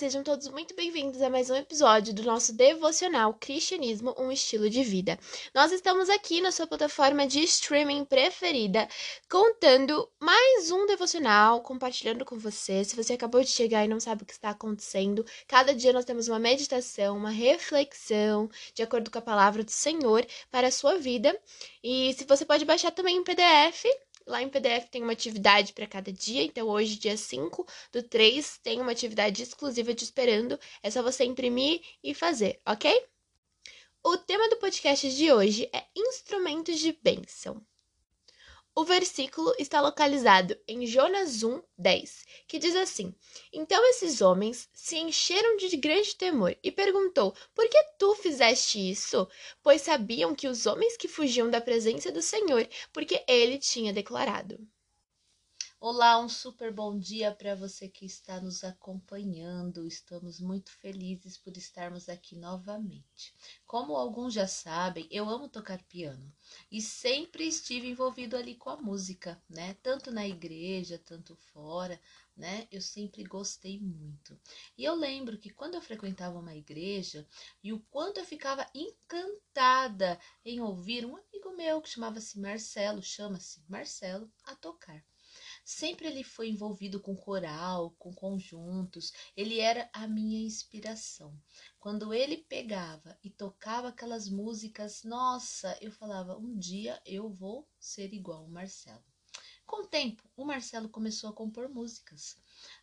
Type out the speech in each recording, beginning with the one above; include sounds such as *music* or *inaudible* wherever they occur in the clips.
sejam todos muito bem-vindos a mais um episódio do nosso devocional Cristianismo, um estilo de vida. Nós estamos aqui na sua plataforma de streaming preferida, contando mais um devocional, compartilhando com você. Se você acabou de chegar e não sabe o que está acontecendo, cada dia nós temos uma meditação, uma reflexão, de acordo com a palavra do Senhor, para a sua vida. E se você pode baixar também em PDF, Lá em PDF tem uma atividade para cada dia, então hoje, dia 5 do 3, tem uma atividade exclusiva te esperando. É só você imprimir e fazer, ok? O tema do podcast de hoje é instrumentos de bênção. O versículo está localizado em Jonas 1, 10, que diz assim: Então esses homens se encheram de grande temor e perguntou: Por que tu fizeste isso? Pois sabiam que os homens que fugiam da presença do Senhor, porque ele tinha declarado. Olá, um super bom dia para você que está nos acompanhando. Estamos muito felizes por estarmos aqui novamente. Como alguns já sabem, eu amo tocar piano e sempre estive envolvido ali com a música, né? Tanto na igreja, tanto fora, né? Eu sempre gostei muito. E eu lembro que quando eu frequentava uma igreja e o quanto eu ficava encantada em ouvir um amigo meu que chamava-se Marcelo, chama-se Marcelo, a tocar. Sempre ele foi envolvido com coral, com conjuntos, ele era a minha inspiração. Quando ele pegava e tocava aquelas músicas, nossa, eu falava: um dia eu vou ser igual o Marcelo. Com o tempo, o Marcelo começou a compor músicas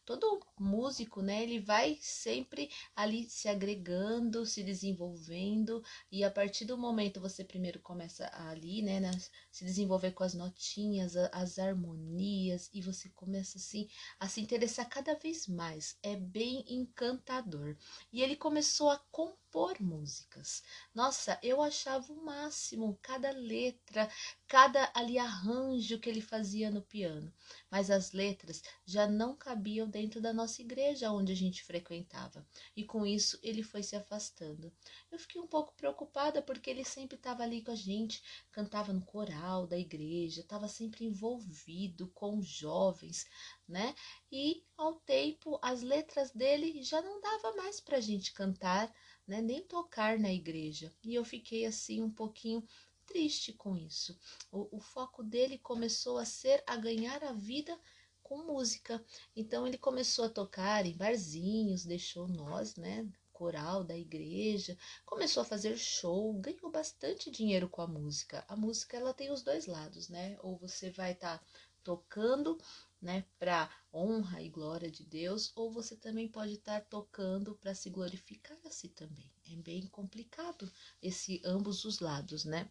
todo músico, né, ele vai sempre ali se agregando, se desenvolvendo, e a partir do momento você primeiro começa ali, né, nas, se desenvolver com as notinhas, a, as harmonias, e você começa assim a se interessar cada vez mais. É bem encantador. E ele começou a compor músicas. Nossa, eu achava o máximo cada letra, cada ali arranjo que ele fazia no piano. Mas as letras já não cabiam dentro da nossa igreja onde a gente frequentava. E com isso ele foi se afastando. Eu fiquei um pouco preocupada porque ele sempre estava ali com a gente, cantava no coral da igreja, estava sempre envolvido com jovens, né? E ao tempo as letras dele já não dava mais para a gente cantar, né? Nem tocar na igreja. E eu fiquei assim um pouquinho triste com isso. O, o foco dele começou a ser a ganhar a vida com música. Então ele começou a tocar em barzinhos, deixou nós, né, coral da igreja, começou a fazer show, ganhou bastante dinheiro com a música. A música ela tem os dois lados, né? Ou você vai estar tá tocando, né, para honra e glória de Deus, ou você também pode estar tá tocando para se glorificar a si também. É bem complicado esse ambos os lados, né?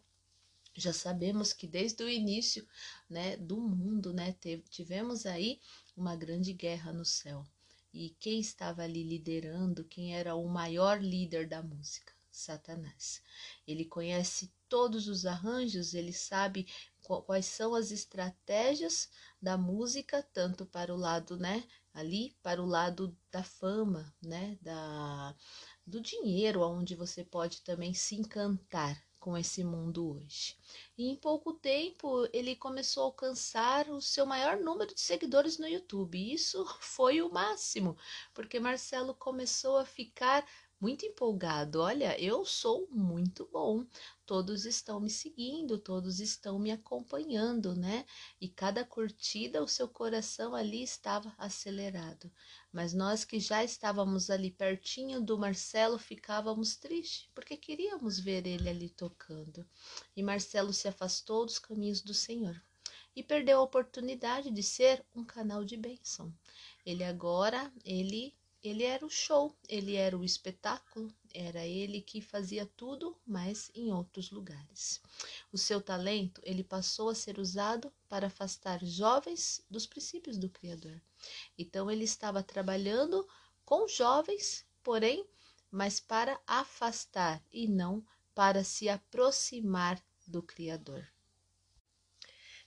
Já sabemos que desde o início né, do mundo né, tivemos aí uma grande guerra no céu. E quem estava ali liderando, quem era o maior líder da música? Satanás. Ele conhece todos os arranjos, ele sabe quais são as estratégias da música, tanto para o lado, né, ali, para o lado da fama, né, da do dinheiro, onde você pode também se encantar, com esse mundo hoje. E em pouco tempo ele começou a alcançar o seu maior número de seguidores no YouTube. Isso *laughs* foi o máximo, porque Marcelo começou a ficar muito empolgado. Olha, eu sou muito bom. Todos estão me seguindo, todos estão me acompanhando, né? E cada curtida, o seu coração ali estava acelerado. Mas nós que já estávamos ali pertinho do Marcelo ficávamos tristes, porque queríamos ver ele ali tocando. E Marcelo se afastou dos caminhos do Senhor e perdeu a oportunidade de ser um canal de bênção. Ele agora, ele ele era o show, ele era o espetáculo, era ele que fazia tudo, mas em outros lugares. O seu talento, ele passou a ser usado para afastar jovens dos princípios do Criador. Então ele estava trabalhando com jovens, porém, mas para afastar e não para se aproximar do Criador.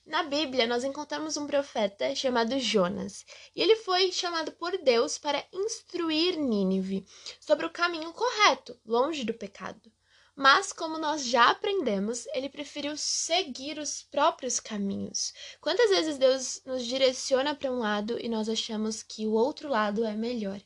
Na Bíblia, nós encontramos um profeta chamado Jonas, e ele foi chamado por Deus para instruir Nínive sobre o caminho correto, longe do pecado. Mas, como nós já aprendemos, ele preferiu seguir os próprios caminhos. Quantas vezes Deus nos direciona para um lado e nós achamos que o outro lado é melhor?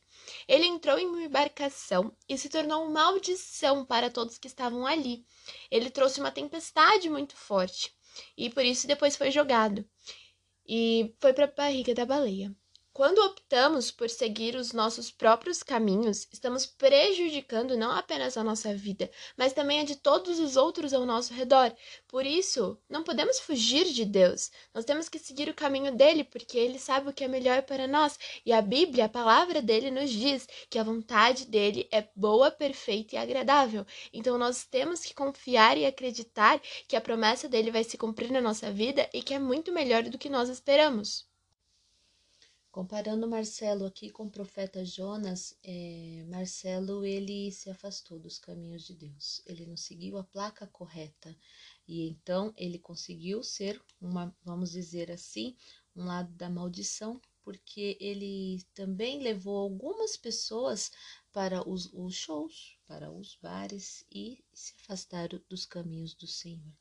Ele entrou em uma embarcação e se tornou uma maldição para todos que estavam ali. Ele trouxe uma tempestade muito forte e por isso depois foi jogado e foi para a barriga da baleia. Quando optamos por seguir os nossos próprios caminhos, estamos prejudicando não apenas a nossa vida, mas também a de todos os outros ao nosso redor. Por isso, não podemos fugir de Deus. Nós temos que seguir o caminho dele, porque ele sabe o que é melhor para nós. E a Bíblia, a palavra dele, nos diz que a vontade dele é boa, perfeita e agradável. Então, nós temos que confiar e acreditar que a promessa dele vai se cumprir na nossa vida e que é muito melhor do que nós esperamos. Comparando Marcelo aqui com o profeta Jonas, é, Marcelo ele se afastou dos caminhos de Deus. Ele não seguiu a placa correta e então ele conseguiu ser uma, vamos dizer assim, um lado da maldição, porque ele também levou algumas pessoas para os, os shows, para os bares e se afastaram dos caminhos do Senhor.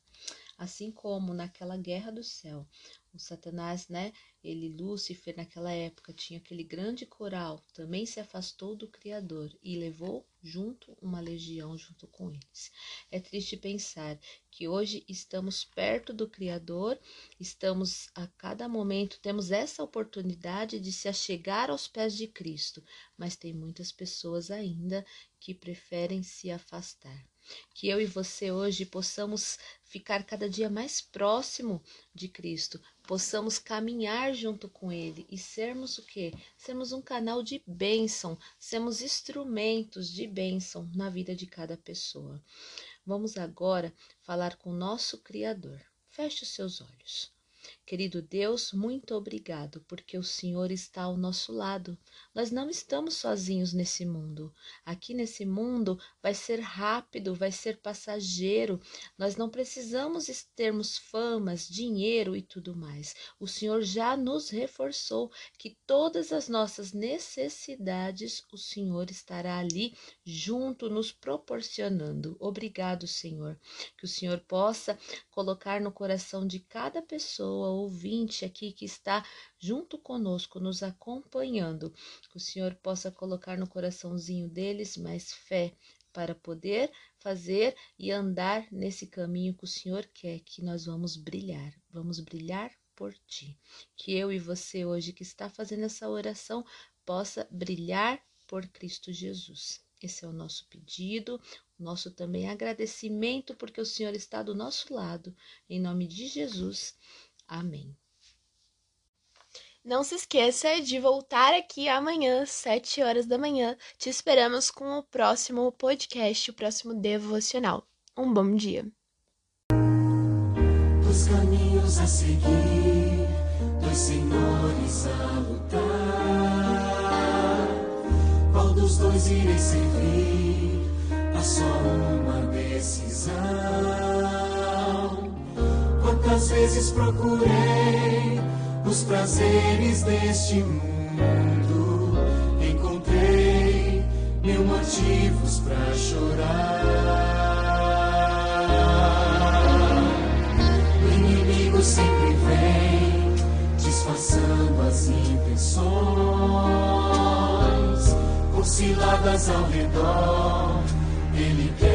Assim como naquela guerra do céu, o Satanás, né? Ele, Lúcifer, naquela época, tinha aquele grande coral, também se afastou do Criador e levou junto uma legião junto com eles. É triste pensar que hoje estamos perto do Criador, estamos a cada momento, temos essa oportunidade de se achegar aos pés de Cristo, mas tem muitas pessoas ainda que preferem se afastar. Que eu e você hoje possamos ficar cada dia mais próximo de Cristo, possamos caminhar junto com Ele e sermos o quê? Sermos um canal de bênção, sermos instrumentos de bênção na vida de cada pessoa. Vamos agora falar com o nosso Criador. Feche os seus olhos. Querido Deus, muito obrigado, porque o Senhor está ao nosso lado. Nós não estamos sozinhos nesse mundo. Aqui nesse mundo vai ser rápido, vai ser passageiro. Nós não precisamos termos famas, dinheiro e tudo mais. O Senhor já nos reforçou que todas as nossas necessidades o Senhor estará ali junto, nos proporcionando. Obrigado, Senhor. Que o Senhor possa colocar no coração de cada pessoa ouvinte aqui que está junto conosco, nos acompanhando, que o Senhor possa colocar no coraçãozinho deles mais fé para poder fazer e andar nesse caminho que o Senhor quer que nós vamos brilhar. Vamos brilhar por ti. Que eu e você hoje que está fazendo essa oração possa brilhar por Cristo Jesus. Esse é o nosso pedido, nosso também agradecimento, porque o Senhor está do nosso lado. Em nome de Jesus. Amém. Não se esqueça de voltar aqui amanhã, às 7 horas da manhã. Te esperamos com o próximo podcast, o próximo devocional. Um bom dia. Os caminhos a seguir, dois senhores a lutar. Qual dos dois irei servir? Há só uma decisão. Quantas vezes procurei os prazeres deste mundo, encontrei mil motivos para chorar. O inimigo sempre vem disfarçando as intenções, por ciladas ao redor, ele quer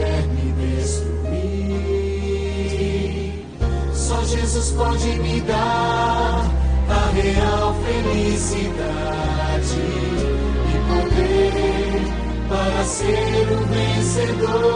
Jesus pode me dar a real felicidade e poder para ser o vencedor.